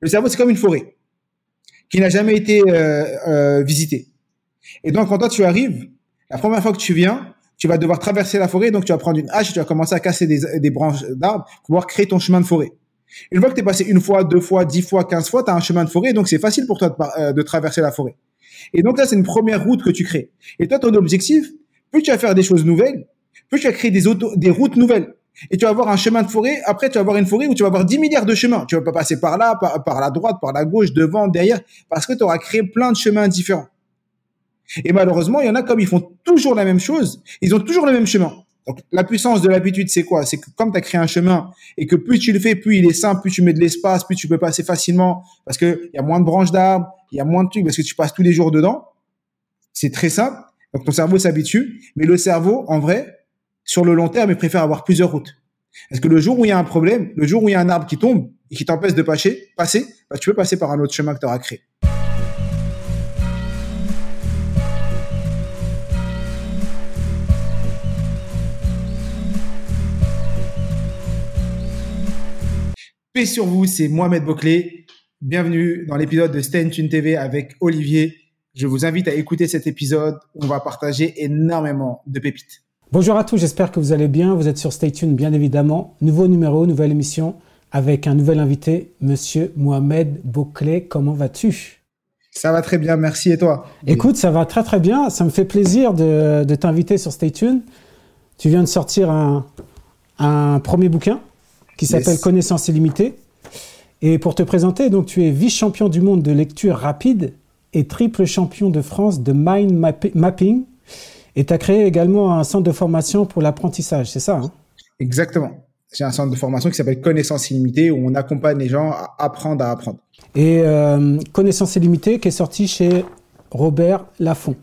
le cerveau, c'est comme une forêt qui n'a jamais été euh, euh, visitée. Et donc, quand toi, tu arrives, la première fois que tu viens, tu vas devoir traverser la forêt, donc tu vas prendre une hache et tu vas commencer à casser des, branches d'arbres pour pouvoir créer ton chemin de forêt. Une fois que tu es passé une fois, deux fois, dix fois, quinze fois, tu as un chemin de forêt, donc c'est facile pour toi de, euh, de, traverser la forêt. Et donc là, c'est une première route que tu crées. Et toi, ton objectif, plus tu vas faire des choses nouvelles, plus tu vas créer des, auto, des routes nouvelles. Et tu vas avoir un chemin de forêt. Après, tu vas avoir une forêt où tu vas avoir 10 milliards de chemins. Tu vas pas passer par là, par, la droite, par la gauche, devant, derrière, parce que tu auras créé plein de chemins différents. Et malheureusement, il y en a comme ils font toujours la même chose, ils ont toujours le même chemin. Donc, la puissance de l'habitude, c'est quoi? C'est que comme tu as créé un chemin et que plus tu le fais, plus il est simple, plus tu mets de l'espace, plus tu peux passer facilement parce qu'il y a moins de branches d'arbres, il y a moins de trucs parce que tu passes tous les jours dedans. C'est très simple. Donc, ton cerveau s'habitue. Mais le cerveau, en vrai, sur le long terme, il préfère avoir plusieurs routes. Parce que le jour où il y a un problème, le jour où il y a un arbre qui tombe et qui t'empêche de passer, passer bah, tu peux passer par un autre chemin que tu auras créé. Paix sur vous, c'est Mohamed Boclé. Bienvenue dans l'épisode de Stay Tune TV avec Olivier. Je vous invite à écouter cet épisode. On va partager énormément de pépites. Bonjour à tous, j'espère que vous allez bien. Vous êtes sur Stay Tune, bien évidemment. Nouveau numéro, nouvelle émission avec un nouvel invité, monsieur Mohamed Boclé. Comment vas-tu? Ça va très bien, merci. Et toi? Écoute, ça va très très bien. Ça me fait plaisir de, de t'inviter sur Stay Tune. Tu viens de sortir un, un premier bouquin qui s'appelle yes. Connaissance illimitée. Et pour te présenter, donc tu es vice-champion du monde de lecture rapide et triple champion de France de mind mapping. Et tu as créé également un centre de formation pour l'apprentissage, c'est ça hein? Exactement. J'ai un centre de formation qui s'appelle Connaissance illimitée où on accompagne les gens à apprendre à apprendre. Et euh, Connaissance illimitée qui est sorti chez Robert Laffont.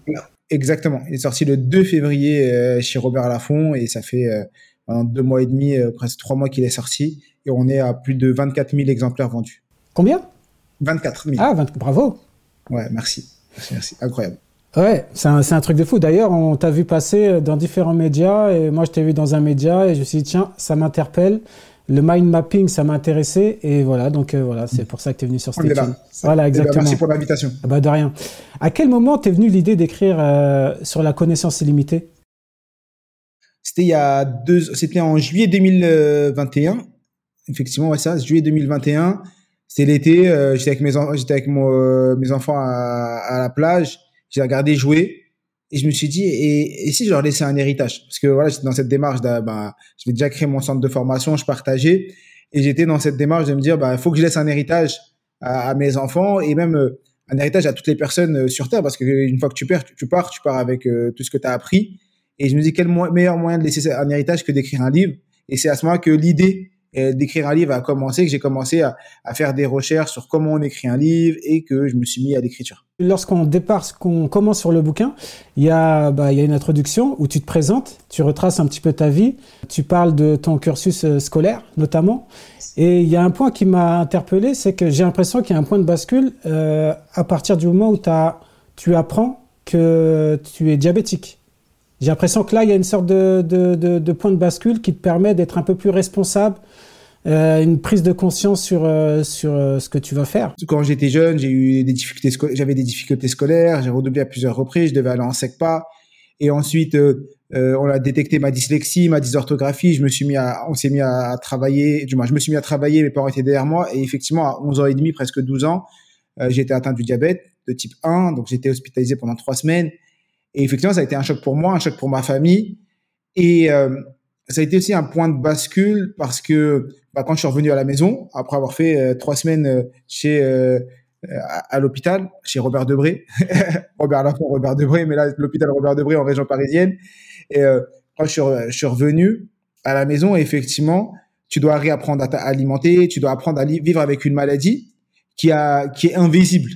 Exactement. Il est sorti le 2 février euh, chez Robert Laffont et ça fait euh, pendant deux mois et demi, presque trois mois qu'il est sorti, et on est à plus de 24 000 exemplaires vendus. Combien? 24 000. Ah, 20... bravo. Ouais, merci. Merci, merci. Incroyable. Ouais, c'est un, un, truc de fou. D'ailleurs, on t'a vu passer dans différents médias, et moi je t'ai vu dans un média, et je me suis dit, tiens, ça m'interpelle. Le mind mapping, ça m'a intéressé, et voilà, donc euh, voilà, c'est pour ça que tu es venu sur Station. Voilà, exactement. Merci pour l'invitation. Ah bah de rien. À quel moment t'es venu l'idée d'écrire euh, sur la connaissance illimitée? C'était il y a deux, c'était en juillet 2021. Effectivement, ouais, ça, juillet 2021. C'était l'été, euh, j'étais avec mes, j'étais avec mon, euh, mes enfants à, à, la plage. J'ai regardé jouer et je me suis dit, et, si je leur laissais un héritage? Parce que voilà, j'étais dans cette démarche bah, je vais déjà créer mon centre de formation, je partageais. Et j'étais dans cette démarche de me dire, bah, faut que je laisse un héritage à, mes enfants et même euh, un héritage à toutes les personnes euh, sur Terre. Parce qu'une fois que tu perds, tu, pars, tu pars avec euh, tout ce que tu as appris. Et je me dis quel meilleur moyen de laisser un héritage que d'écrire un livre? Et c'est à ce moment que l'idée d'écrire un livre a commencé, que j'ai commencé à, faire des recherches sur comment on écrit un livre et que je me suis mis à l'écriture. Lorsqu'on départ, qu'on commence sur le bouquin, il y, a, bah, y a une introduction où tu te présentes, tu retraces un petit peu ta vie, tu parles de ton cursus scolaire notamment. Et il y a un point qui m'a interpellé, c'est que j'ai l'impression qu'il y a un point de bascule euh, à partir du moment où tu apprends que tu es diabétique. J'ai l'impression que là, il y a une sorte de, de, de, de point de bascule qui te permet d'être un peu plus responsable, euh, une prise de conscience sur, euh, sur euh, ce que tu vas faire. Quand j'étais jeune, j'ai eu des difficultés, j'avais des difficultés scolaires, j'ai redoublé à plusieurs reprises, je devais aller en SECPA. Et ensuite, euh, on a détecté ma dyslexie, ma dysorthographie. Je me suis mis à, on s'est mis à, travailler. Du moins, je me suis mis à travailler. Mes parents étaient derrière moi. Et effectivement, à 11 ans et demi, presque 12 ans, été atteint du diabète de type 1. Donc, j'étais hospitalisé pendant trois semaines. Et effectivement, ça a été un choc pour moi, un choc pour ma famille. Et euh, ça a été aussi un point de bascule parce que bah, quand je suis revenu à la maison, après avoir fait euh, trois semaines chez euh, à, à l'hôpital, chez Robert Debré, Robert Lafont, Robert Debré, mais là, l'hôpital Robert Debré en région parisienne. Quand je suis, revenu à la maison, effectivement, tu dois réapprendre à t'alimenter, tu dois apprendre à vivre avec une maladie qui est invisible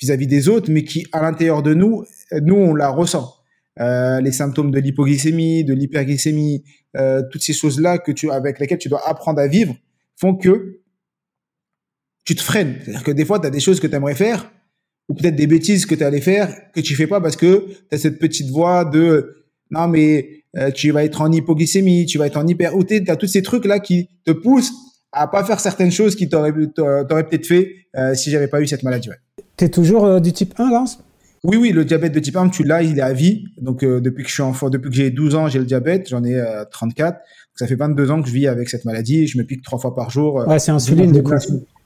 vis-à-vis -vis des autres, mais qui, à l'intérieur de nous, nous, on la ressent. Euh, les symptômes de l'hypoglycémie, de l'hyperglycémie, euh, toutes ces choses-là que tu, avec lesquelles tu dois apprendre à vivre font que tu te freines. C'est-à-dire que des fois, tu as des choses que tu aimerais faire, ou peut-être des bêtises que tu allais faire, que tu fais pas parce que tu as cette petite voix de non, mais euh, tu vas être en hypoglycémie, tu vas être en hyper, ou tu tous ces trucs-là qui te poussent à pas faire certaines choses qui t'auraient peut-être fait euh, si j'avais pas eu cette maladie. Tu es toujours euh, du type 1, Lance? Oui, oui, le diabète de type 1, tu l'as, il est à vie. Donc, euh, depuis que je suis enfant, depuis que j'ai 12 ans, j'ai le diabète. J'en ai 34. Donc, ça fait 22 ans que je vis avec cette maladie. Je me pique trois fois par jour. Ouais, c'est insuline, du coup.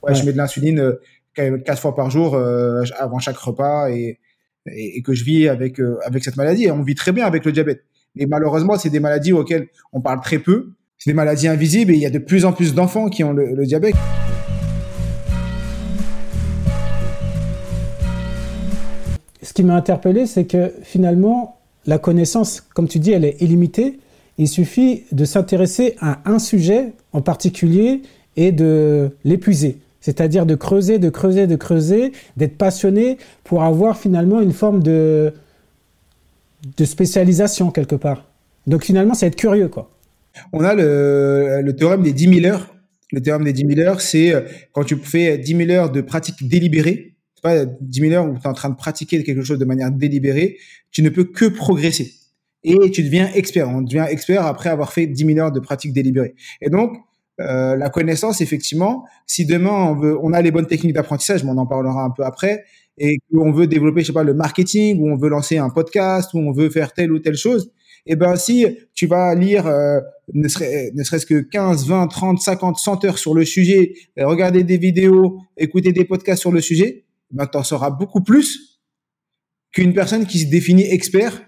Ouais, je mets de l'insuline quatre fois par jour avant chaque repas et, et, que je vis avec, avec cette maladie. Et on vit très bien avec le diabète. Mais malheureusement, c'est des maladies auxquelles on parle très peu. C'est des maladies invisibles et il y a de plus en plus d'enfants qui ont le, diabète. Qui m'a interpellé, c'est que finalement, la connaissance, comme tu dis, elle est illimitée. Il suffit de s'intéresser à un sujet en particulier et de l'épuiser. C'est-à-dire de creuser, de creuser, de creuser, d'être passionné pour avoir finalement une forme de, spécialisation quelque part. Donc finalement, c'est être curieux, quoi. On a le, le théorème des 10 000 heures. Le théorème des 10 000 heures, c'est euh, quand tu fais 10 000 heures de pratique délibérée, pas 10 000 heures où tu es en train de pratiquer quelque chose de manière délibérée, tu ne peux que progresser. Et tu deviens expert. On devient expert après avoir fait 10 000 heures de pratique délibérée. Et donc, euh, la connaissance, effectivement, si demain on veut, on a les bonnes techniques d'apprentissage, mais on en parlera un peu après, et qu'on veut développer, je sais pas, le marketing, ou on veut lancer un podcast, ou on veut faire telle ou telle chose, eh ben si tu vas lire euh, ne, serait, ne serait-ce que 15, 20, 30, 50, 100 heures sur le sujet, regarder des vidéos, écouter des podcasts sur le sujet, ben tu en beaucoup plus qu'une personne qui se définit expert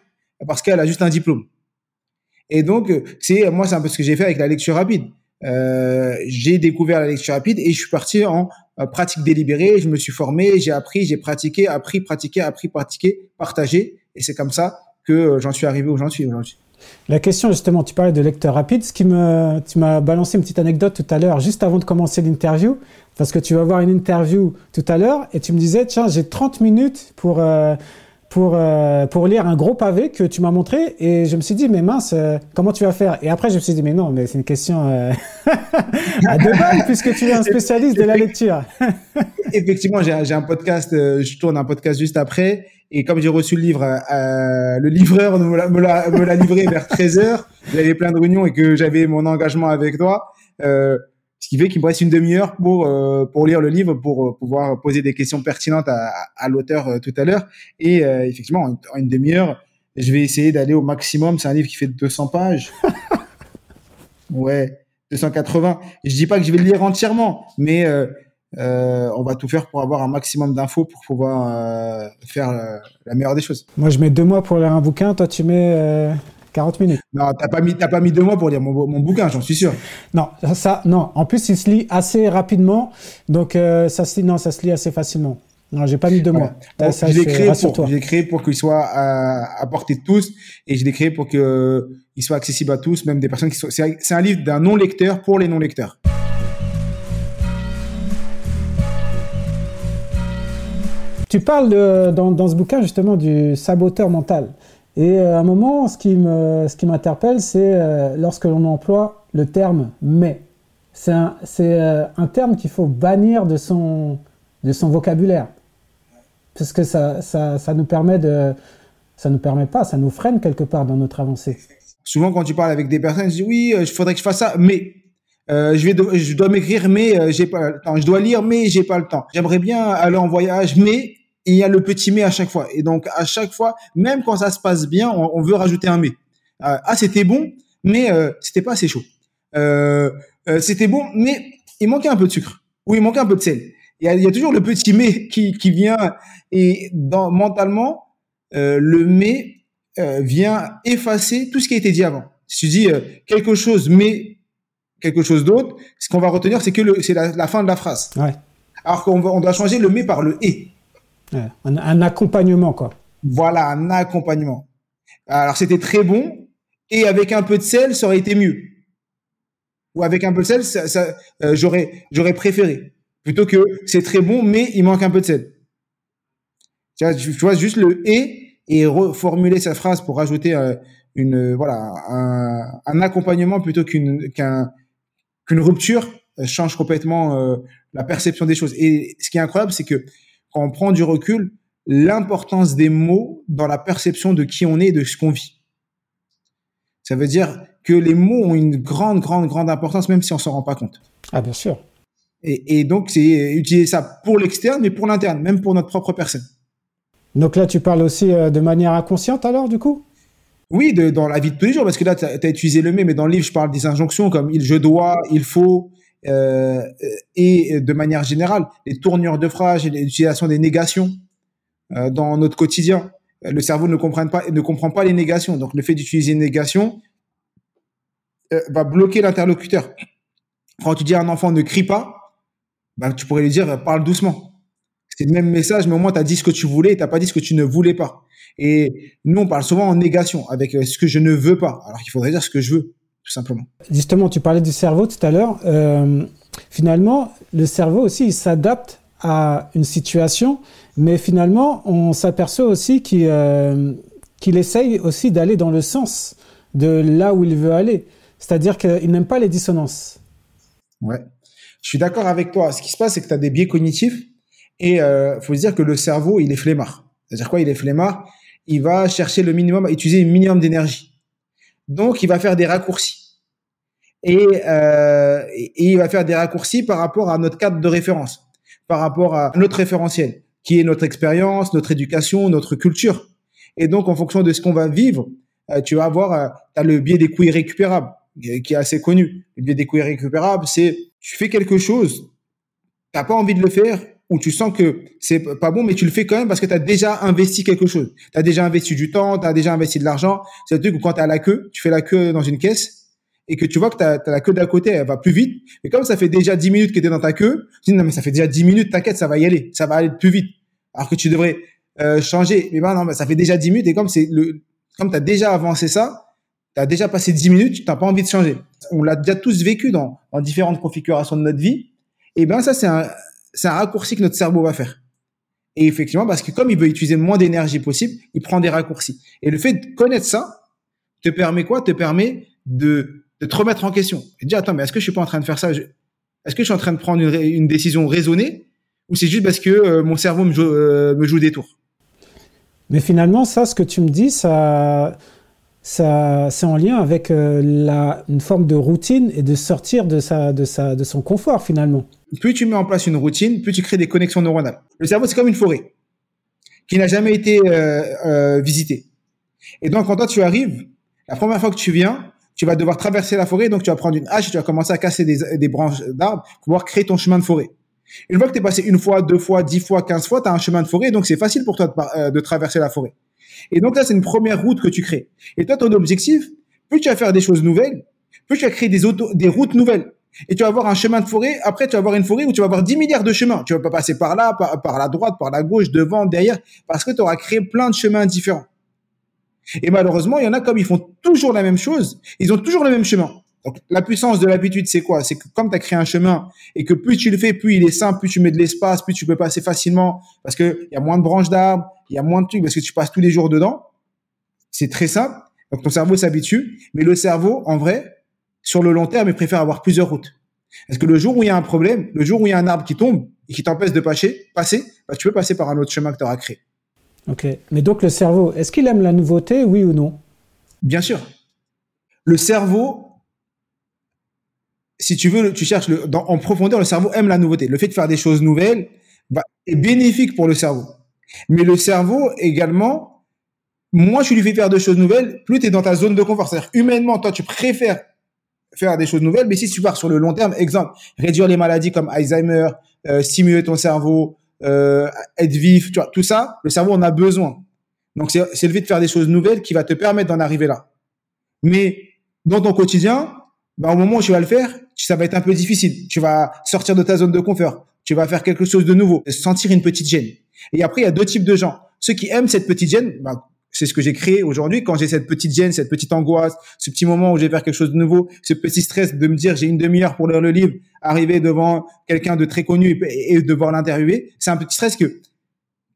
parce qu'elle a juste un diplôme. Et donc c'est moi c'est un peu ce que j'ai fait avec la lecture rapide. Euh, j'ai découvert la lecture rapide et je suis parti en euh, pratique délibérée. Je me suis formé, j'ai appris, j'ai pratiqué, appris, pratiqué, appris, pratiqué, partagé. Et c'est comme ça que euh, j'en suis arrivé où aujourd'hui. La question justement, tu parlais de lecteur rapide. Ce qui me, tu m'as balancé une petite anecdote tout à l'heure, juste avant de commencer l'interview, parce que tu vas voir une interview tout à l'heure et tu me disais tiens j'ai 30 minutes pour pour, euh, pour lire un gros pavé que tu m'as montré et je me suis dit mais mince euh, comment tu vas faire? Et après je me suis dit mais non mais c'est une question euh, à deux balles puisque tu es un spécialiste de la lecture. Effectivement j'ai un podcast je tourne un podcast juste après et comme j'ai reçu le livre le livreur me l'a livré vers 13h j'avais plein de réunions et que j'avais mon engagement avec toi ce qui fait qu'il me reste une demi-heure pour euh, pour lire le livre, pour euh, pouvoir poser des questions pertinentes à, à l'auteur euh, tout à l'heure. Et effectivement, en, une demi-heure, je vais essayer d'aller au maximum. C'est un livre qui fait 200 pages. ouais, 280. Je dis pas que je vais le lire entièrement, mais on va tout faire pour avoir un maximum d'infos pour pouvoir faire la meilleure des choses. Moi, je mets deux mois pour lire un bouquin. Toi, tu mets 40 minutes. Non, t'as pas mis, t'as pas mis deux mois pour lire mon, mon bouquin, j'en suis sûr. Non, ça, non. En plus, il se lit assez rapidement, donc euh, ça se lit, non, ça se lit assez facilement. Non, j'ai pas mis deux mois. je l'ai créé créé pour qu'il soit à, à, portée de tous, et je l'ai créé pour que il soit accessible à tous, même des personnes qui sont. C'est un livre d'un non lecteur pour les non lecteurs. Tu parles dans, ce bouquin justement du saboteur mental. Et euh, à un moment, ce qui me, ce m'interpelle, c'est euh, lorsque l'on emploie le terme mais. C'est euh, un terme qu'il faut bannir de son, vocabulaire. Parce que ça, ça, nous permet de, ça nous permet pas, ça nous freine quelque part dans notre avancée. Souvent, quand tu parles avec des personnes, je dis oui, il faudrait que je fasse ça, mais euh, je dois m'écrire, mais j'ai pas le temps. Je dois lire, mais j'ai pas le temps. J'aimerais bien aller en voyage, mais il y a le petit mais à chaque fois. Et donc, à chaque fois, même quand ça se passe bien, on, veut rajouter un mais. Euh, ah, c'était bon, mais euh, c'était pas assez chaud. Euh, c'était bon, mais il manquait un peu de sucre. Ou il manquait un peu de sel. Il y a, il y a toujours le petit mais qui, qui vient. Et dans, mentalement, le mais vient effacer tout ce qui a été dit avant. Si tu dis quelque chose, mais quelque chose d'autre, ce qu'on va retenir, c'est que c'est la, la, fin de la phrase. Ouais. Alors qu'on on doit changer le mais par le et un, accompagnement, quoi. Voilà, un accompagnement. Alors, c'était très bon. Et avec un peu de sel, ça aurait été mieux. Ou avec un peu de sel, ça, euh, j'aurais, préféré. Plutôt que c'est très bon, mais il manque un peu de sel. Tu vois, tu vois juste le et et reformuler sa phrase pour rajouter euh, une voilà un, accompagnement plutôt qu'une qu'un qu'une rupture euh, change complètement la perception des choses. Et ce qui est incroyable, c'est que quand on prend du recul, l'importance des mots dans la perception de qui on est et de ce qu'on vit. Ça veut dire que les mots ont une grande, grande, grande importance, même si on s'en rend pas compte. Ah, bien sûr. Et, et donc, c'est utiliser ça pour l'externe, mais pour l'interne, même pour notre propre personne. Donc là, tu parles aussi euh, de manière inconsciente alors, du coup? Oui, de, dans la vie de tous les jours, parce que là, tu as, utilisé le mais, mais dans le livre, je parle des injonctions comme il, je dois, il faut, euh, et de manière générale, les tournures de phrases et l'utilisation des négations euh, dans notre quotidien. Le cerveau ne comprend pas, les négations. Donc, le fait d'utiliser une négation euh, va bloquer l'interlocuteur. Quand tu dis à un enfant ne crie pas, bah, tu pourrais lui dire parle doucement. C'est le même message, mais au moins tu as dit ce que tu voulais et tu n'as pas dit ce que tu ne voulais pas. Et nous, on parle souvent en négation, avec euh, ce que je ne veux pas, alors qu'il faudrait dire ce que je veux, tout simplement. Justement, tu parlais du cerveau tout à l'heure. Euh, finalement, le cerveau aussi, il s'adapte à une situation, mais finalement, on s'aperçoit aussi qu'il euh, qu'il essaye aussi d'aller dans le sens de là où il veut aller. C'est-à-dire qu'il n'aime pas les dissonances. Ouais. Je suis d'accord avec toi. Ce qui se passe, c'est que tu as des biais cognitifs et euh, faut se dire que le cerveau, il est flemmard. C'est-à-dire quoi Il est flemmard? Il va chercher le minimum, utiliser le minimum d'énergie. Donc, il va faire des raccourcis. Et, euh, et il va faire des raccourcis par rapport à notre cadre de référence, par rapport à notre référentiel, qui est notre expérience, notre éducation, notre culture. Et donc, en fonction de ce qu'on va vivre, euh, tu vas avoir, euh, le biais des coûts irrécupérables, qui est assez connu. Le biais des coûts irrécupérables, c'est tu fais quelque chose, t'as pas envie de le faire, ou tu sens que c'est pas bon, mais tu le fais quand même parce que tu as déjà investi quelque chose. Tu as déjà investi du temps, tu as déjà investi de l'argent. C'est le truc où quand tu as la queue, tu fais la queue dans une caisse et que tu vois que tu as, la queue d'à côté, elle va plus vite. Mais comme ça fait déjà 10 minutes que tu es dans ta queue, tu dis non mais ça fait déjà 10 minutes, t'inquiète, ça va y aller, ça va aller plus vite. Alors que tu devrais euh, changer. Mais ben non, mais ça fait déjà 10 minutes et comme c'est le comme tu as déjà avancé ça, tu as déjà passé 10 minutes, tu n'as pas envie de changer. On l'a déjà tous vécu dans, dans différentes configurations de notre vie. Et ben ça c'est un c'est un raccourci que notre cerveau va faire. Et effectivement, parce que comme il veut utiliser le moins d'énergie possible, il prend des raccourcis. Et le fait de connaître ça te permet quoi? Te permet de, te remettre en question. Et de dire, attends, mais est-ce que je suis pas en train de faire ça? Est-ce que je suis en train de prendre une, décision raisonnée? Ou c'est juste parce que euh, mon cerveau me joue, euh, me joue des tours? Mais finalement, ça, ce que tu me dis, ça, c'est en lien avec euh, une forme de routine et de sortir de, son confort finalement. Plus tu mets en place une routine, plus tu crées des connexions neuronales. Le cerveau, c'est comme une forêt qui n'a jamais été euh, euh, visitée. Et donc, quand toi, tu arrives, la première fois que tu viens, tu vas devoir traverser la forêt, donc tu vas prendre une hache et tu vas commencer à casser des, branches d'arbres pour pouvoir créer ton chemin de forêt. Une fois que tu es passé une fois, deux fois, dix fois, quinze fois, tu as un chemin de forêt, donc c'est facile pour toi de traverser la forêt. Et donc là, c'est une première route que tu crées. Et toi, ton objectif, plus tu vas faire des choses nouvelles, plus tu vas créer des, des routes nouvelles. Et tu vas avoir un chemin de forêt. Après, tu vas avoir une forêt où tu vas avoir 10 milliards de chemins. Tu vas pas passer par là, par, par la droite, par la gauche, devant, derrière, parce que tu auras créé plein de chemins différents. Et malheureusement, il y en a comme ils font toujours la même chose, ils ont toujours le même chemin. Donc, la puissance de l'habitude, c'est quoi? C'est que comme tu as créé un chemin et que plus tu le fais, plus il est simple, plus tu mets de l'espace, plus tu peux passer facilement parce qu'il y a moins de branches d'arbres, il y a moins de trucs parce que tu passes tous les jours dedans. C'est très simple. Donc, ton cerveau s'habitue. Mais le cerveau, en vrai, sur le long terme, il préfère avoir plusieurs routes. Parce que le jour où il y a un problème, le jour où il y a un arbre qui tombe et qui t'empêche de passer, passer bah, tu peux passer par un autre chemin que tu auras créé. Ok. Mais donc, le cerveau, est-ce qu'il aime la nouveauté, oui ou non? Bien sûr. Le cerveau, si tu veux, tu cherches le, dans, en profondeur, le cerveau aime la nouveauté. Le fait de faire des choses nouvelles bah, est bénéfique pour le cerveau. Mais le cerveau également, moins tu lui fais faire de choses nouvelles, plus tu es dans ta zone de confort. C'est-à-dire, humainement, toi, tu préfères faire des choses nouvelles, mais si tu pars sur le long terme, exemple, réduire les maladies comme Alzheimer, euh, stimuler ton cerveau, euh, être vif, tu vois, tout ça, le cerveau en a besoin. Donc, c'est le fait de faire des choses nouvelles qui va te permettre d'en arriver là. Mais dans ton quotidien, bah, au moment où tu vas le faire, ça va être un peu difficile. Tu vas sortir de ta zone de confort. Tu vas faire quelque chose de nouveau, sentir une petite gêne. Et après, il y a deux types de gens. Ceux qui aiment cette petite gêne, bah, c'est ce que j'ai créé aujourd'hui. Quand j'ai cette petite gêne, cette petite angoisse, ce petit moment où je vais faire quelque chose de nouveau, ce petit stress de me dire j'ai une demi-heure pour lire le livre, arriver devant quelqu'un de très connu et, devoir l'interviewer, c'est un petit stress que,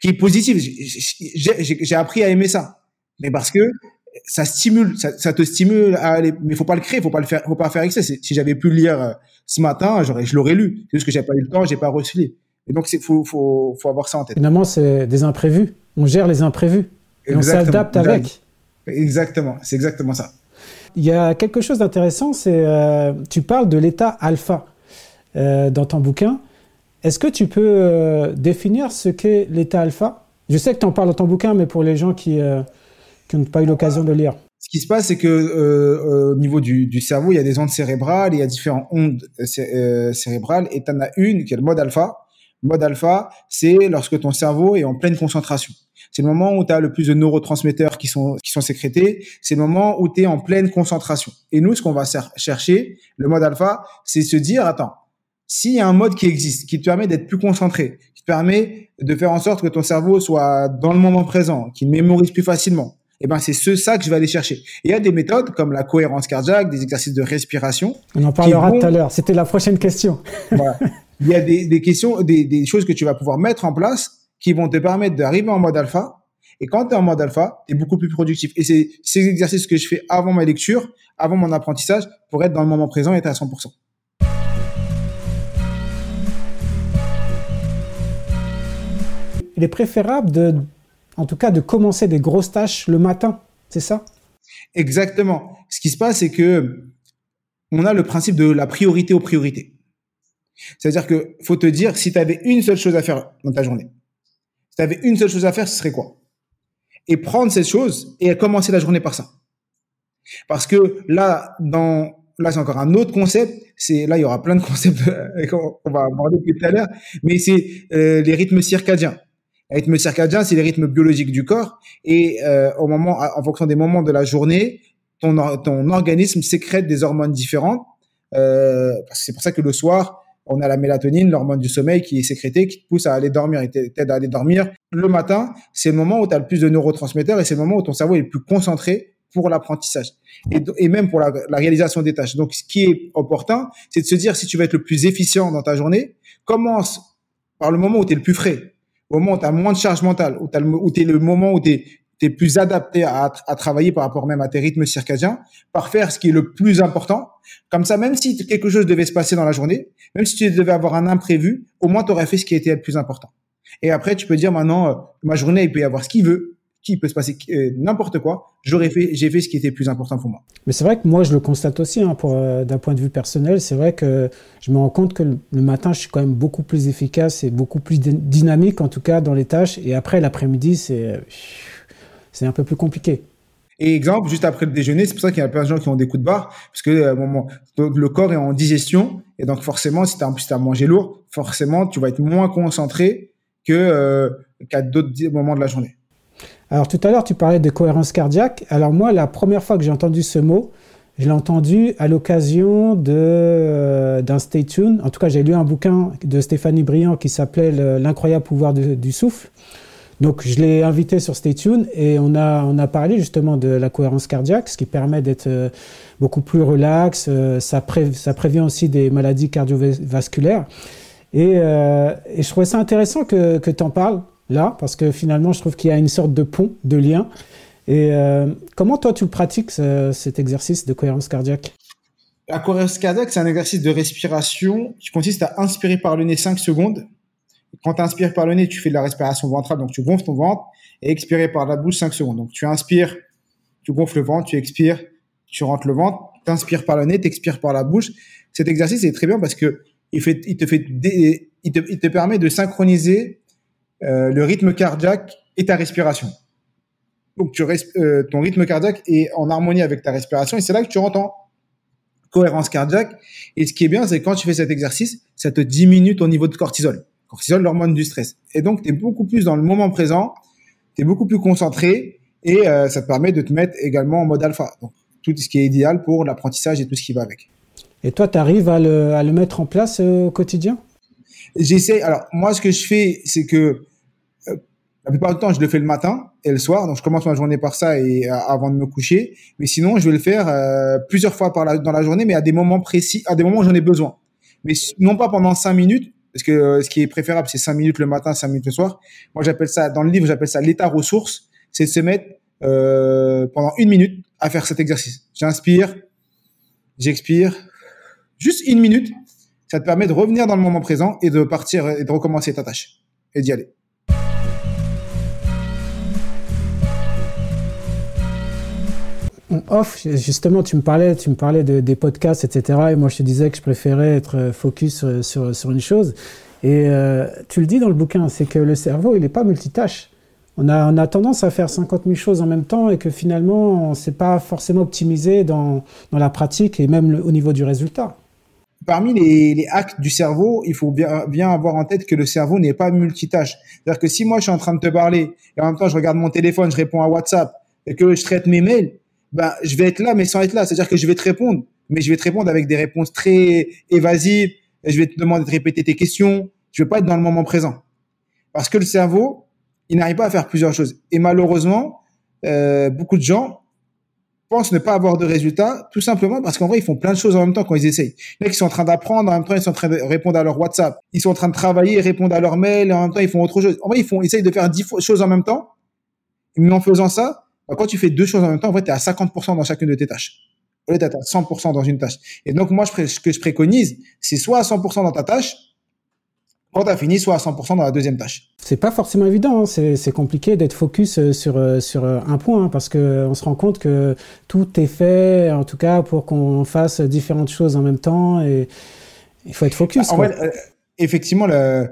qui est positif. J'ai appris à aimer ça. Mais parce que ça stimule, ça, te stimule à aller, mais faut pas le créer, faut pas le faire, faut pas faire excès. Si j'avais pu le lire euh, ce matin, j'aurais, je l'aurais lu. C'est juste que j'ai pas eu le temps, j'ai pas reçu. Et donc, c'est, faut, faut, faut avoir ça en tête. Finalement, c'est des imprévus. On gère les imprévus. Et on s'adapte avec. Exactement. C'est exactement ça. Il y a quelque chose d'intéressant, c'est euh, tu parles de l'état alpha euh, dans ton bouquin. Est-ce que tu peux euh, définir ce qu'est l'état alpha? Je sais que tu en parles dans ton bouquin, mais pour les gens qui, qui n'ont pas eu l'occasion de lire. Ce qui se passe, c'est que au niveau du, du, cerveau, il y a des ondes cérébrales, il y a différentes ondes cérébrales, et tu en as une qui est le mode alpha. Mode alpha, c'est lorsque ton cerveau est en pleine concentration. C'est le moment où tu as le plus de neurotransmetteurs qui sont, qui sont sécrétés. C'est le moment où tu es en pleine concentration. Et nous, ce qu'on va chercher, le mode alpha, c'est se dire, attends, s'il y a un mode qui existe, qui te permet d'être plus concentré, qui te permet de faire en sorte que ton cerveau soit dans le moment présent, qu'il mémorise plus facilement, eh ben c'est ce ça que je vais aller chercher. Et il y a des méthodes comme la cohérence cardiaque, des exercices de respiration. On en parlera tout à l'heure. C'était la prochaine question. voilà. Il y a des, des questions, des, des choses que tu vas pouvoir mettre en place qui vont te permettre d'arriver en mode alpha. Et quand tu es en mode alpha, tu es beaucoup plus productif. Et c'est ces exercices que je fais avant ma lecture, avant mon apprentissage, pour être dans le moment présent et être à 100%. Il est préférable de, en tout cas, de commencer des grosses tâches le matin, c'est ça? Exactement. Ce qui se passe, c'est que on a le principe de la priorité aux priorités. C'est-à-dire que faut te dire si tu avais une seule chose à faire dans ta journée, si tu avais une seule chose à faire, ce serait quoi? Et prendre cette chose et commencer la journée par ça. Parce que là, dans là, c'est encore un autre concept. C'est là, il y aura plein de concepts qu'on va aborder plus tout à l'heure, mais c'est euh, les rythmes circadiens. Les rythmes circadiens, c'est les rythmes biologiques du corps, et euh, au moment, en fonction des moments de la journée, ton, ton organisme sécrète des hormones différentes. Euh, c'est pour ça que le soir, on a la mélatonine, l'hormone du sommeil qui est sécrétée, qui te pousse à aller dormir et t'aide à aller dormir. Le matin, c'est le moment où tu as le plus de neurotransmetteurs et c'est le moment où ton cerveau est le plus concentré pour l'apprentissage et, même pour la, réalisation des tâches. Donc, ce qui est opportun, c'est de se dire si tu veux être le plus efficient dans ta journée, commence par le moment où tu es le plus frais, au moment où tu as moins de charge mentale, où tu es le moment où tu es tu es plus adapté à, à, travailler par rapport même à tes rythmes circadiens, par faire ce qui est le plus important. Comme ça, même si quelque chose devait se passer dans la journée, même si tu devais avoir un imprévu, au moins tu aurais fait ce qui était le plus important. Et après, tu peux dire maintenant, euh, ma journée, il peut y avoir ce qu'il veut, qui peut se passer euh, n'importe quoi. J'aurais fait, j'ai fait ce qui était le plus important pour moi. Mais c'est vrai que moi, je le constate aussi, hein, euh, d'un point de vue personnel. C'est vrai que je me rends compte que le, matin, je suis quand même beaucoup plus efficace et beaucoup plus dynamique, en tout cas dans les tâches. Et après, l'après-midi, c'est c'est un peu plus compliqué. Et exemple, juste après le déjeuner, c'est pour ça qu'il y a plein de gens qui ont des coups de barre, parce que euh, moment, le corps est en digestion, et donc forcément, si tu as, mangé lourd, forcément, tu vas être moins concentré que euh, qu'à d'autres moments de la journée. Alors tout à l'heure, tu parlais de cohérence cardiaque. Alors moi, la première fois que j'ai entendu ce mot, je l'ai entendu à l'occasion euh, d'un Stay Tune. En tout cas, j'ai lu un bouquin de Stéphanie Briand qui s'appelait L'incroyable pouvoir du souffle. Donc je l'ai invité sur Stay Tune et on a, on a parlé justement de la cohérence cardiaque, ce qui permet d'être euh, beaucoup plus relax. Euh, ça, ça prévient aussi des maladies cardiovasculaires. Et, euh, je trouvais ça intéressant que, que tu en parles là, parce que finalement je trouve qu'il y a une sorte de pont, de lien. Et comment toi tu pratiques cet exercice de cohérence cardiaque? La cohérence cardiaque, c'est un exercice de respiration qui consiste à inspirer par le nez 5 secondes quand tu inspires par le nez, tu fais de la respiration ventrale, donc tu gonfles ton ventre, et expirer par la bouche 5 secondes. Donc tu inspires, tu gonfles le ventre, tu expires, tu rentres le ventre, tu inspires par le nez, tu expires par la bouche. Cet exercice est très bien parce que il, te, fait il, te, permet de synchroniser euh, le rythme cardiaque et ta respiration. Donc euh, ton rythme cardiaque est en harmonie avec ta respiration et c'est là que tu rentres en cohérence cardiaque. Et ce qui est bien, c'est quand tu fais cet exercice, ça te diminue ton niveau de cortisol cortisol, l'hormone du stress. Et donc, tu es beaucoup plus dans le moment présent, tu es beaucoup plus concentré et euh, ça te permet de te mettre également en mode alpha. Donc, tout ce qui est idéal pour l'apprentissage et tout ce qui va avec. Et toi, tu arrives à le, à le, mettre en place euh, au quotidien? J'essaie. Alors, moi, ce que je fais, c'est que euh, la plupart du temps, je le fais le matin et le soir. Donc, je commence ma journée par ça et avant de me coucher. Mais sinon, je vais le faire plusieurs fois par dans la journée, mais à des moments précis, à des moments où j'en ai besoin. Mais non pas pendant cinq minutes, parce que euh, ce qui est préférable, c'est 5 minutes le matin, 5 minutes le soir. Moi, j'appelle ça, dans le livre, j'appelle ça l'état ressource. C'est de se mettre euh, pendant une minute à faire cet exercice. J'inspire, j'expire. Juste une minute. Ça te permet de revenir dans le moment présent et de partir et de recommencer ta tâche et d'y aller. Off, justement, tu me parlais, tu me parlais de, des podcasts, etc. Et moi, je te disais que je préférais être focus sur, sur, une chose. Et euh, tu le dis dans le bouquin, c'est que le cerveau, il n'est pas multitâche. On a, on a tendance à faire 50 000 choses en même temps et que finalement, on ne s'est pas forcément optimisé dans, dans la pratique et même au niveau du résultat. Parmi les, hacks du cerveau, il faut bien, bien avoir en tête que le cerveau n'est pas multitâche. C'est-à-dire que si moi, je suis en train de te parler et en même temps, je regarde mon téléphone, je réponds à WhatsApp et que je traite mes mails, ben, je vais être là, mais sans être là. C'est-à-dire que je vais te répondre, mais je vais te répondre avec des réponses très évasives. Je vais te demander de répéter tes questions. Je vais pas être dans le moment présent. Parce que le cerveau, il n'arrive pas à faire plusieurs choses. Et malheureusement, euh, beaucoup de gens pensent ne pas avoir de résultats, tout simplement parce qu'en vrai, ils font plein de choses en même temps quand ils essayent. Il y en qui sont en train d'apprendre, en même temps, ils sont en train de répondre à leur WhatsApp. Ils sont en train de travailler répondre à leur mail, et en même temps, ils font autre chose. En vrai, ils font, ils essayent de faire dix choses en même temps. Mais en faisant ça, quand tu fais deux choses en même temps, en fait, tu es à 50% dans chacune de tes tâches. Au lieu d'être à 100% dans une tâche. Et donc, moi, ce que je préconise, c'est soit à 100% dans ta tâche, quand tu as fini, soit à 100% dans la deuxième tâche. C'est pas forcément évident, hein. c'est compliqué d'être focus euh, sur, euh, sur euh, un point, hein, parce qu'on se rend compte que tout est fait, en tout cas, pour qu'on fasse différentes choses en même temps, et il faut être focus. En fait, effectivement, le,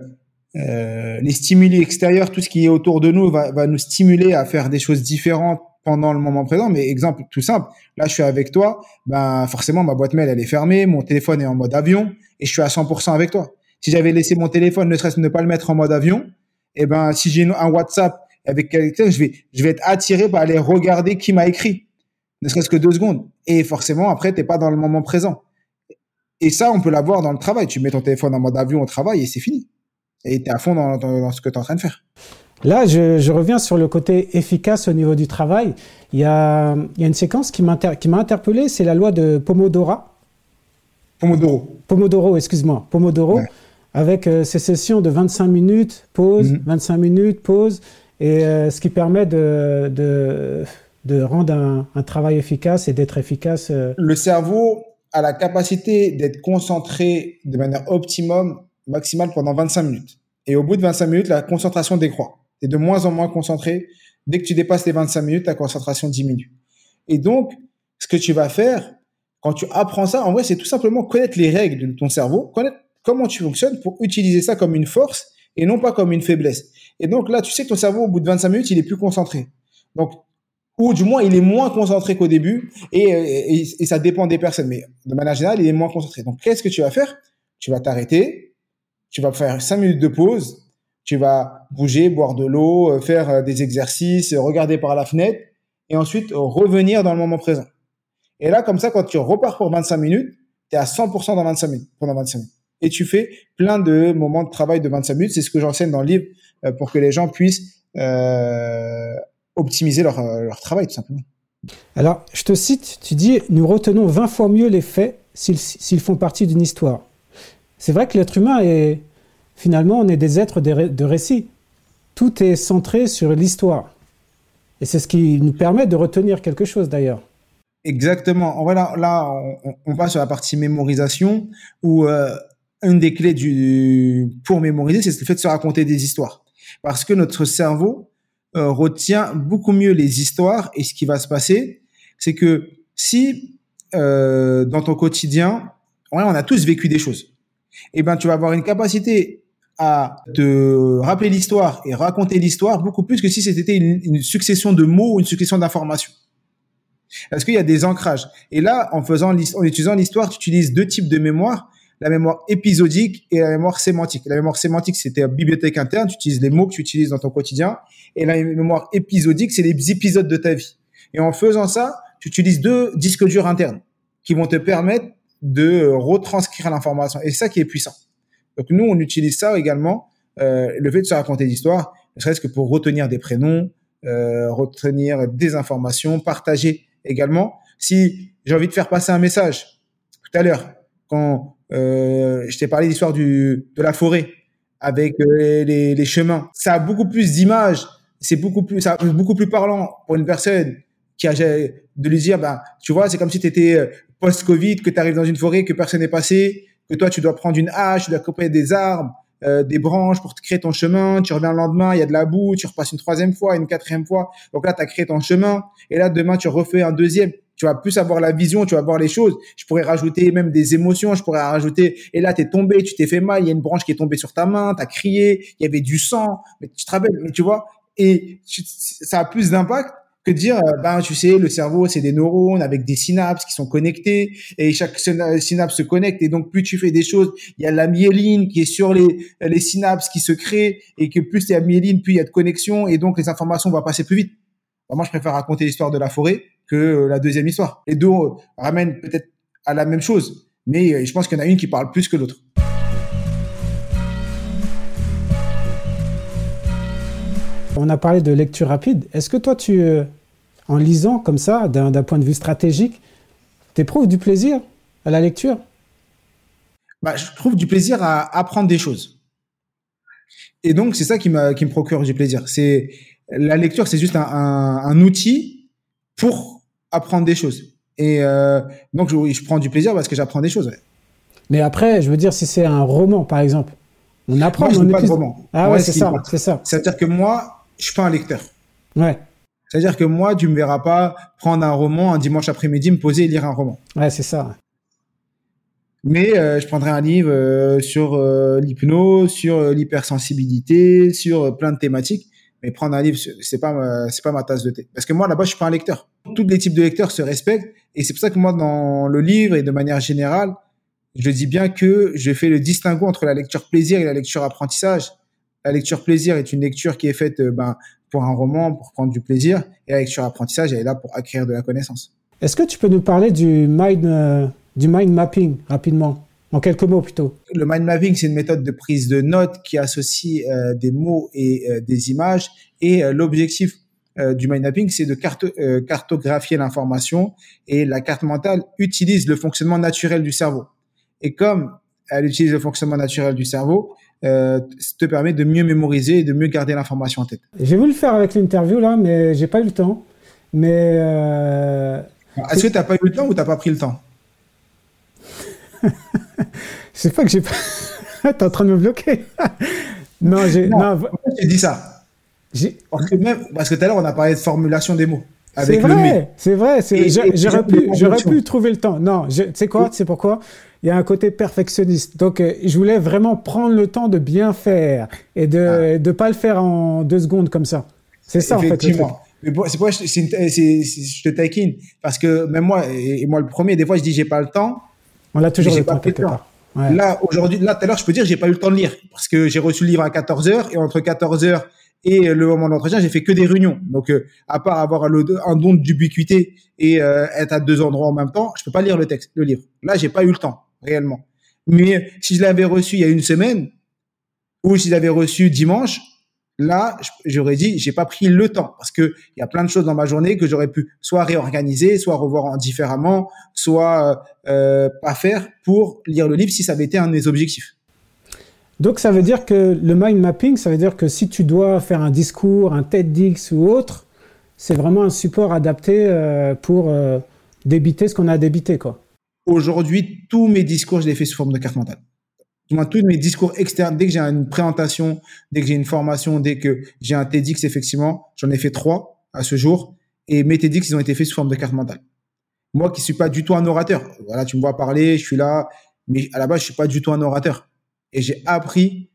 euh, les stimuli extérieurs, tout ce qui est autour de nous va, va nous stimuler à faire des choses différentes pendant le moment présent. Mais exemple tout simple, là je suis avec toi, ben forcément ma boîte mail elle est fermée, mon téléphone est en mode avion et je suis à 100% avec toi. Si j'avais laissé mon téléphone, ne serait-ce ne pas le mettre en mode avion, et eh ben si j'ai un WhatsApp avec quelqu'un, je vais je vais être attiré par aller regarder qui m'a écrit, ne serait-ce que deux secondes. Et forcément après t'es pas dans le moment présent. Et ça on peut l'avoir dans le travail. Tu mets ton téléphone en mode avion au travail et c'est fini et tu es à fond dans, dans, ce que tu es en train de faire. Là, je, je, reviens sur le côté efficace au niveau du travail. Il y a, il y a une séquence qui m'a interpellé, c'est la loi de Pomodoro. Pomodoro. Pomodoro, excuse-moi. Pomodoro, avec euh, ces sessions de 25 minutes, pause, 25 mhm. minutes, pause, et euh, ce qui permet de, de, de rendre un, un, travail efficace et d'être efficace. Euh. Le cerveau a la capacité d'être concentré de manière optimum maximale pendant 25 minutes. Et au bout de 25 minutes, la concentration décroît. Tu es de moins en moins concentré. Dès que tu dépasses les 25 minutes, ta concentration diminue. Et donc, ce que tu vas faire, quand tu apprends ça, en vrai, c'est tout simplement connaître les règles de ton cerveau, connaître comment tu fonctionnes pour utiliser ça comme une force et non pas comme une faiblesse. Et donc là, tu sais que ton cerveau, au bout de 25 minutes, il est plus concentré. Donc, ou du moins, il est moins concentré qu'au début et, et, ça dépend des personnes. Mais de manière générale, il est moins concentré. Donc, qu'est-ce que tu vas faire? Tu vas t'arrêter, tu vas faire cinq minutes de pause, tu vas bouger, boire de l'eau, euh, faire euh, des exercices, regarder par la fenêtre, et ensuite revenir dans le moment présent. Et là, comme ça, quand tu repars pour 25 minutes, tu es à 100% dans 25 minutes, pendant 25 minutes. Et tu fais plein de moments de travail de 25 minutes. C'est ce que j'enseigne dans le livre euh, pour que les gens puissent euh, optimiser leur, leur travail, tout simplement. Alors, je te cite, tu dis, nous retenons 20 fois mieux les faits s'ils font partie d'une histoire. C'est vrai que l'être humain est, finalement, on est des êtres de récit. Tout est centré sur l'histoire. Et c'est ce qui nous permet de retenir quelque chose d'ailleurs. Exactement. Voilà, là, on, passe sur la partie mémorisation où euh, une des clés du, pour mémoriser, c'est le fait de se raconter des histoires. Parce que notre cerveau euh, retient beaucoup mieux les histoires et ce qui va se passer, c'est que si euh, dans ton quotidien, on a tous vécu des choses eh ben, tu vas avoir une capacité à te rappeler l'histoire et raconter l'histoire beaucoup plus que si c'était une, succession de mots ou une succession d'informations. Parce qu'il y a des ancrages. Et là, en faisant, en utilisant l'histoire, tu utilises deux types de mémoire. La mémoire épisodique et la mémoire sémantique. La mémoire sémantique, c'était la bibliothèque interne. Tu utilises les mots que tu utilises dans ton quotidien. Et la mémoire épisodique, c'est les épisodes de ta vie. Et en faisant ça, tu utilises deux disques durs internes qui vont te permettre de retranscrire l'information. Et c'est ça qui est puissant. Donc nous, on utilise ça également, euh, le fait de se raconter l'histoire, ne serait-ce que pour retenir des prénoms, euh, retenir des informations, partager également. Si j'ai envie de faire passer un message, tout à l'heure, quand euh, je t'ai parlé l'histoire du de la forêt avec les, chemins, ça a beaucoup plus d'images, c'est beaucoup plus, ça beaucoup plus parlant pour une personne qui a de lui dire, ben, tu vois, c'est comme si tu étais post-Covid, que tu arrives dans une forêt, que personne n'est passé, que toi, tu dois prendre une hache, tu dois couper des arbres, euh, des branches pour te créer ton chemin, tu reviens le lendemain, il y a de la boue, tu repasses une troisième fois, une quatrième fois, donc là, tu as créé ton chemin, et là, demain, tu refais un deuxième. Tu vas plus avoir la vision, tu vas voir les choses. Je pourrais rajouter même des émotions, je pourrais rajouter, et là, t'es tombé, tu t'es fait mal, il y a une branche qui est tombée sur ta main, t'as crié, il y avait du sang, mais tu te rappelles, mais tu vois, et ça a plus d'impact que dire, euh, ben, tu sais, le cerveau, c'est des neurones avec des synapses qui sont connectés et chaque synapse se connecte. Et donc, plus tu fais des choses, il y a la myéline qui est sur les, les synapses qui se créent et que plus il y a myéline, plus il y a de connexion et donc les informations vont passer plus vite. moi, je préfère raconter l'histoire de la forêt que euh, la deuxième histoire. Les deux euh, ramènent peut-être à la même chose, mais je pense qu'il y en a une qui parle plus que l'autre. On a parlé de lecture rapide. Est-ce que toi, tu, en lisant comme ça, d'un point de vue stratégique, tu éprouves du plaisir à la lecture? Bah, Je trouve du plaisir à apprendre des choses. Et donc, c'est ça qui, qui me procure du plaisir. C'est La lecture, c'est juste un, outil pour apprendre des choses. Et euh, donc, je, prends du plaisir parce que j'apprends des choses. Mais après, je veux dire, si c'est un roman, par exemple, on apprend. Moi, je ne pas de roman. Ah ouais, c'est ça, c'est ça. C'est-à-dire que moi, je suis pas un lecteur. Ouais. C'est-à-dire que moi, tu me verras pas prendre un roman un dimanche après-midi, me poser et lire un roman. Ouais, c'est ça. Mais euh, je prendrai un livre euh, sur euh, l'hypnose, sur l'hypersensibilité, sur plein de thématiques. Mais prendre un livre, c'est pas c'est pas ma tasse de thé. Parce que moi là-bas, je suis pas un lecteur. Tous les types de lecteurs se respectent, et c'est pour ça que moi, dans le livre et de manière générale, je dis bien que je fais le distinguo entre la lecture plaisir et la lecture apprentissage. La lecture plaisir est une lecture qui est faite ben, pour un roman, pour prendre du plaisir, et la lecture apprentissage, elle est là pour acquérir de la connaissance. Est-ce que tu peux nous parler du mind, euh, du mind mapping rapidement en quelques mots plutôt? Le mind mapping, c'est une méthode de prise de notes qui associe euh, des mots et euh, des images. Et l'objectif du mind mapping, c'est de cartographier l'information. Et la carte mentale utilise le fonctionnement naturel du cerveau. Et comme elle utilise le fonctionnement naturel du cerveau, euh, te permet de mieux mémoriser et de mieux garder l'information en tête. J'ai voulu le faire avec l'interview là, mais j'ai pas eu le temps. Mais euh... est-ce que tu n'as pas eu le temps ou tu n'as pas pris le temps? C'est pas que j'ai pas. T'es en train de me bloquer. non, j'ai. Non, j'ai dit ça. Parce que même parce que tout à l'heure on a parlé de formulation des mots. C'est vrai, c'est vrai. J'aurais pu, j'aurais pu trouver le temps. Non, tu sais quoi, c'est pourquoi? Il y a un côté perfectionniste. Donc, euh, je voulais vraiment prendre le temps de bien faire et de ne ah. pas le faire en deux secondes comme ça. C'est ça, en fait. Mais c'est pourquoi je, je, te taquine. Parce que même moi, et, moi le premier, des fois, je dis j'ai pas le temps. On a toujours le temps, quelque part. Là, aujourd'hui, là, tout à l'heure, je peux dire j'ai pas eu le temps de lire. Parce que j'ai reçu le livre à 14 heures et entre 14 heures et le moment d'entretien, j'ai fait que des réunions. Donc, euh, à part avoir un don d'ubiquité et euh, être à deux endroits en même temps, je peux pas lire le texte, le livre. Là, j'ai pas eu le temps réellement. Mais si je l'avais reçu il y a une semaine, ou si je l'avais reçu dimanche, là, j'aurais dit, j'ai pas pris le temps parce que il y a plein de choses dans ma journée que j'aurais pu soit réorganiser, soit revoir différemment, soit euh, pas faire pour lire le livre si ça avait été un de mes objectifs. Donc ça veut dire que le mind mapping, ça veut dire que si tu dois faire un discours, un TEDx ou autre, c'est vraiment un support adapté euh, pour euh, débiter ce qu'on a débité, quoi. Aujourd'hui, tous mes discours, je les fais sous forme de carte mentale. Tous mes discours externes, dès que j'ai une présentation, dès que j'ai une formation, dès que j'ai un TEDx, effectivement, j'en ai fait trois à ce jour. Et mes TEDx, ils ont été faits sous forme de carte mentale. Moi qui suis pas du tout un orateur, voilà, tu me vois parler, je suis là, mais à la base, je suis pas du tout un orateur. Et j'ai appris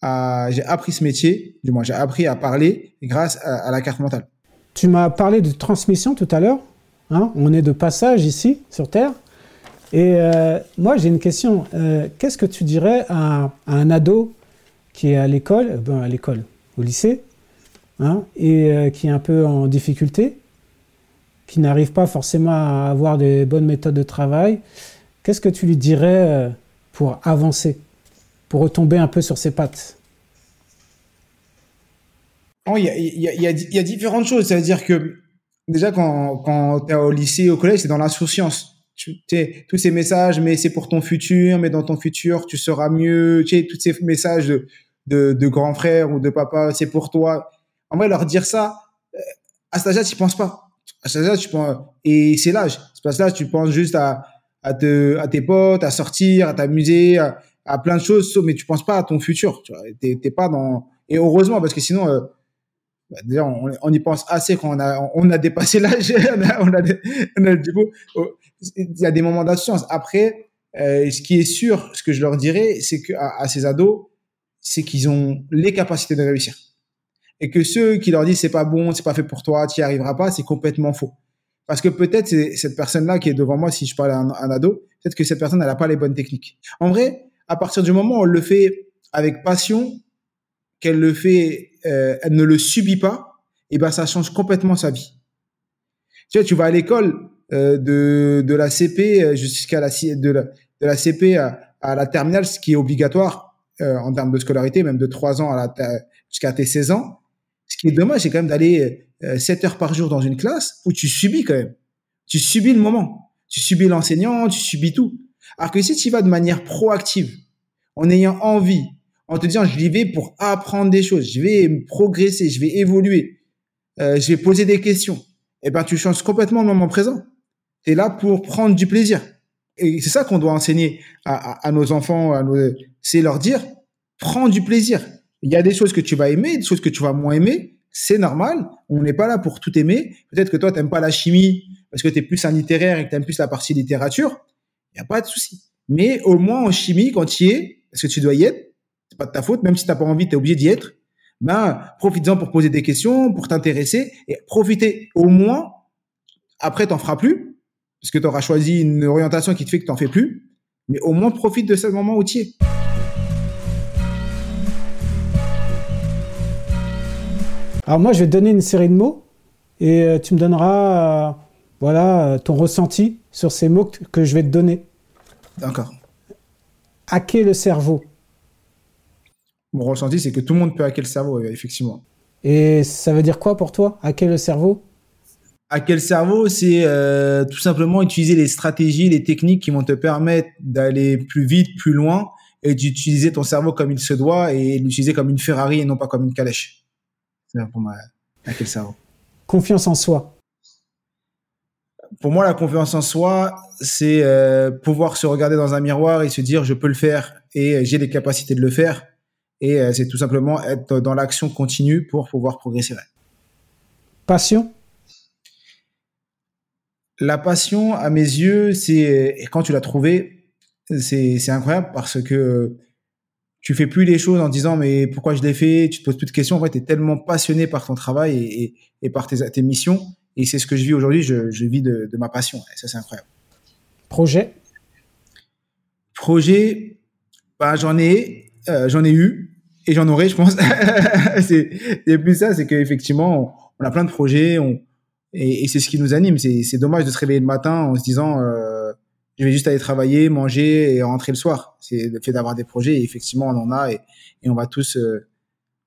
à, j'ai appris ce métier, du moins, j'ai appris à parler grâce à, la carte mentale. Tu m'as parlé de transmission tout à l'heure. Hein on est de passage ici, sur Terre. Et euh, moi, j'ai une question. Euh, qu'est-ce que tu dirais à, un ado qui est à l'école, euh, ben, à l'école, au lycée, hein, et qui est un peu en difficulté, qui n'arrive pas forcément à avoir des bonnes méthodes de travail? Qu'est-ce que tu lui dirais pour avancer, pour retomber un peu sur ses pattes Il y, a différentes choses. C'est-à-dire que déjà, quand, tu es au lycée, au collège, c'est dans l'insouciance tous ces messages, mais c'est pour ton futur, mais dans ton futur, tu seras mieux, tu tous ces messages de, de, de grand frère ou de papa, c'est pour toi. En vrai, leur dire ça, euh, à cet âge-là, tu penses pas. À cet âge-là, tu penses, et c'est l'âge. C'est ce là tu penses juste à, à te, à tes potes, à sortir, à t'amuser, à, à, plein de choses, mais tu penses pas à ton futur, tu pas dans, et heureusement, parce que sinon, euh, bah, déjà, on, y pense assez quand on a, dépassé l'âge, on a, du coup, oh, il y a des moments d'insouciance. Après, euh, ce qui est sûr, ce que je leur dirais, c'est qu'à à ces ados, c'est qu'ils ont les capacités de réussir. Et que ceux qui leur disent c'est pas bon, c'est pas fait pour toi, tu n'y arriveras pas, c'est complètement faux. Parce que peut-être cette personne-là qui est devant moi, si je parle à un, ado, peut-être que cette personne, elle n'a pas les bonnes techniques. En vrai, à partir du moment où elle le fait avec passion, qu'elle le fait, euh, elle ne le subit pas, et eh ben ça change complètement sa vie. Tu vois, tu vas à l'école euh, de, de la CP euh, jusqu'à la de la, de la CP à, à la terminale, ce qui est obligatoire euh, en termes de scolarité, même de 3 ans à la jusqu'à tes 16 ans. Ce qui est dommage, c'est quand même d'aller 7 heures par jour dans une classe où tu subis quand même. Tu subis le moment. Tu subis l'enseignant, tu subis tout. Alors que si tu vas de manière proactive, en ayant envie, en te disant je y vais pour apprendre des choses, je vais progresser, je vais évoluer, euh, je vais poser des questions, eh ben tu changes complètement le moment présent. Tu es là pour prendre du plaisir. Et c'est ça qu'on doit enseigner à, à, nos enfants, à nos, c'est leur dire prends du plaisir. Il y a des choses que tu vas aimer, des choses que tu vas moins aimer, c'est normal. On n'est pas là pour tout aimer. Peut-être que toi, tu n'aimes pas la chimie parce que tu es plus un littéraire et que tu aimes plus la partie littérature. Il n'y a pas de souci. Mais au moins en chimie, quand tu y es, parce que tu dois y être, pas de ta faute, même si t'as pas envie, tu es obligé d'y être. Ben, profites-en pour poser des questions, pour t'intéresser et profiter au moins. Après, t'en feras plus parce que tu auras choisi une orientation qui te fait que t'en fais plus. Mais au moins, profite de ce moment où tu es. Alors moi, je vais te donner une série de mots et euh, tu me donneras, euh, voilà, euh, ton ressenti sur ces mots que je vais te donner. D'accord. Hacker le cerveau mon ressenti, c'est que tout le monde peut hacker le cerveau, effectivement. Et ça veut dire quoi pour toi, hacker le cerveau? Hacker le cerveau, c'est euh, tout simplement utiliser les stratégies, les techniques qui vont te permettre d'aller plus vite, plus loin, et d'utiliser ton cerveau comme il se doit, et l'utiliser comme une Ferrari et non pas comme une calèche. C'est pour moi, hacker le cerveau. Confiance en soi. Pour moi, la confiance en soi, c'est euh, pouvoir se regarder dans un miroir et se dire je peux le faire et j'ai les capacités de le faire et euh, c'est tout simplement être dans l'action continue pour pouvoir progresser. Passion? La passion, à mes yeux, c'est quand tu l'as trouvée, c'est incroyable parce que tu fais plus les choses en disant mais pourquoi je l'ai fait, tu te poses plus de questions. En fait, tu es tellement passionné par ton travail et, et, par tes, tes, missions. Et c'est ce que je vis aujourd'hui, je, je, vis de, de, ma passion. Et ça, c'est incroyable. Projet? Projet, bah, j'en ai, euh, j'en ai eu et j'en aurai, je pense. c'est plus ça, c'est qu'effectivement, on, a plein de projets, on, et, et c'est ce qui nous anime. C'est dommage de se réveiller le matin en se disant, euh, je vais juste aller travailler, manger et rentrer le soir. C'est le fait d'avoir des projets. Et effectivement, on en a et, et on va tous, euh,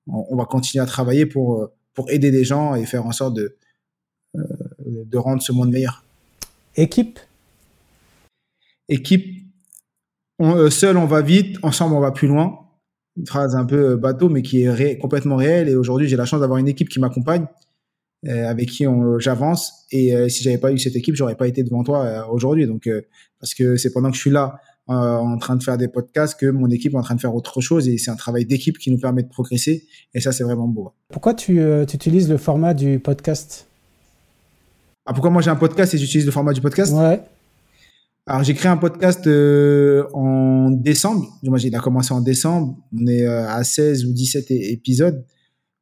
on, va continuer à travailler pour pour aider des gens et faire en sorte de de rendre ce monde meilleur. Équipe? Équipe. On, seul, on va vite. Ensemble, on va plus loin une phrase un peu euh, bateau, mais qui est complètement réelle. Et aujourd'hui, j'ai la chance d'avoir une équipe qui m'accompagne, euh, avec qui j'avance. Et euh, si j'avais pas eu cette équipe, j'aurais pas été devant toi euh, aujourd'hui. Donc, parce que c'est pendant que je suis là en train de faire des podcasts que mon équipe est en train de faire autre chose. Et c'est un travail d'équipe qui nous permet de progresser. Et ça, c'est vraiment beau. Pourquoi tu, tu utilises le format du podcast? Ah, pourquoi moi j'ai un podcast et j'utilise le format du podcast Ouais. Alors j'ai créé un podcast euh, en décembre. Moi, il a commencé en décembre. On est euh, à 16 ou 17 épisodes.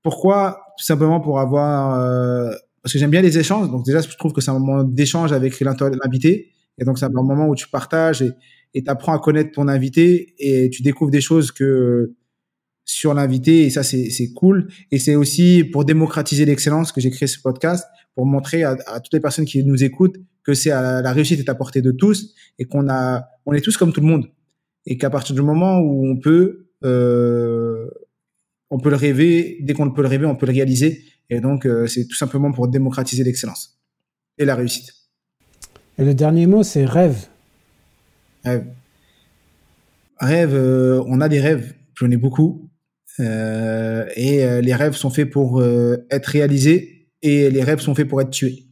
Pourquoi? Tout simplement pour avoir euh, parce que j'aime bien les échanges. Donc déjà, je trouve que c'est un moment d'échange avec l'invité. Et donc c'est un moment où tu partages et tu apprends à connaître ton invité et tu découvres des choses que sur l'invité et ça c'est cool et c'est aussi pour démocratiser l'excellence que j'ai créé ce podcast pour montrer à, à, toutes les personnes qui nous écoutent que c'est la réussite est à portée de tous et qu'on a, on est tous comme tout le monde et qu'à partir du moment où on peut, euh, on peut le rêver, dès qu'on peut le rêver, on peut le réaliser. Et donc, euh, c'est tout simplement pour démocratiser l'excellence et la réussite. Et le dernier mot, c'est rêve. Rêve. Rêve, euh, on a des rêves. J'en ai beaucoup. Euh, et les rêves sont faits pour être réalisés et les rêves sont faits pour être tués.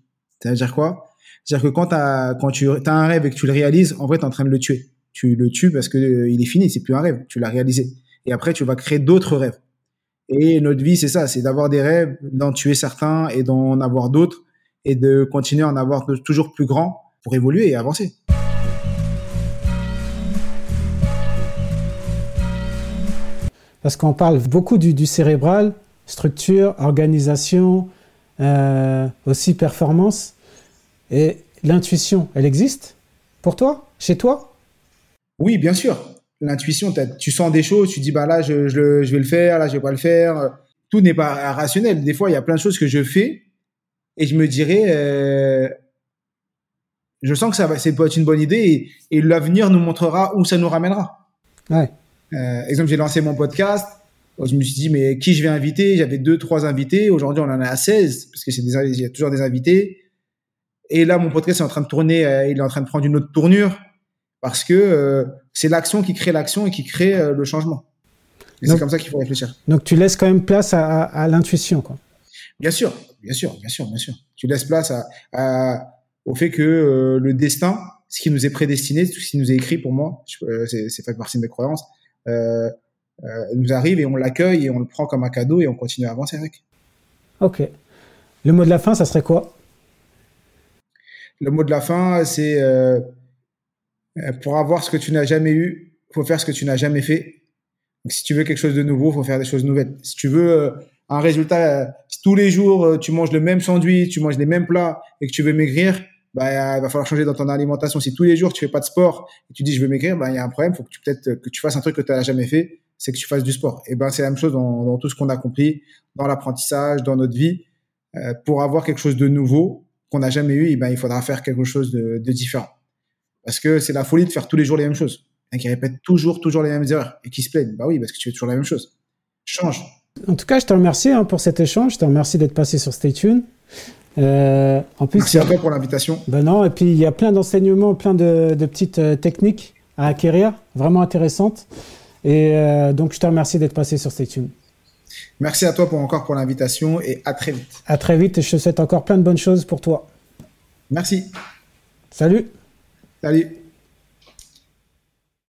Ça veut dire quoi? C'est-à-dire que quand, tu as un rêve et que tu le réalises, en vrai, tu es en train de le tuer. Tu le tues parce que euh, il est fini, c'est plus un rêve, tu l'as réalisé. Et après, tu vas créer d'autres rêves. Et notre vie, c'est ça, c'est d'avoir des rêves, d'en tuer certains et d'en avoir d'autres et de continuer à en avoir toujours plus grands pour évoluer et avancer. Parce qu'on parle beaucoup du, cérébral, structure, organisation, euh, aussi performance. Et l'intuition, elle existe pour toi, chez toi? Oui, bien sûr l'intuition, tu sens des choses, tu dis bah là je, je, je, vais le faire, là je vais pas le faire. Tout n'est pas rationnel. Des fois, il y a plein de choses que je fais et je me dirais, euh, je sens que ça va, c'est peut être une bonne idée et, l'avenir nous montrera où ça nous ramènera. Ouais. Euh, exemple, j'ai lancé mon podcast. Je me suis dit mais qui je vais inviter? J'avais deux, trois invités. Aujourd'hui, on en a à 16 parce que c'est des, il y a toujours des invités. Et là, mon podcast est en train de tourner, euh, il est en train de prendre une autre tournure parce que euh, c'est l'action qui crée l'action et qui crée euh, le changement. Et c'est comme ça qu'il faut réfléchir. Donc tu laisses quand même place à, à, l'intuition, quoi. Bien sûr, bien sûr, bien sûr, bien sûr. Tu laisses place à, à au fait que euh, le destin, ce qui nous est prédestiné, ce qui nous est écrit pour moi, c'est fait partie de mes croyances, euh, nous arrive et on l'accueille et on le prend comme un cadeau et on continue à avancer avec. Ok. Le mot de la fin, ça serait quoi? Le mot de la fin, c'est euh, pour avoir ce que tu n'as jamais eu, faut faire ce que tu n'as jamais fait. Donc, si tu veux quelque chose de nouveau, faut faire des choses nouvelles. Si tu veux euh, un résultat, euh, si tous les jours tu manges le même sandwich, tu manges les mêmes plats et que tu veux maigrir, bah, il va falloir changer dans ton alimentation. Si tous les jours tu fais pas de sport et tu dis je veux maigrir, bah, il y a un problème. Faut que tu peut-être que tu fasses un truc que tu n'as jamais fait, c'est que tu fasses du sport. Et ben c'est la même chose dans, tout ce qu'on a compris, dans l'apprentissage, dans notre vie. pour avoir quelque chose de nouveau qu'on n'a jamais eu, et ben il faudra faire quelque chose de, différent. Parce que c'est la folie de faire tous les jours les mêmes choses. Et qui répète toujours, toujours les mêmes erreurs et qui se plaignent. Bah oui, parce que tu fais toujours la même chose. Change. En tout cas, je te remercie hein, pour cet échange. Je te remercie d'être passé sur Stay Tuned. Euh, en plus, Merci à toi pour l'invitation. Ben non, et puis il y a plein d'enseignements, plein de, petites euh, techniques à acquérir, vraiment intéressantes. Et euh, donc, je te remercie d'être passé sur Stay Tuned. Merci à toi pour encore pour l'invitation et à très vite. À très vite et je te souhaite encore plein de bonnes choses pour toi. Merci. Salut. Salut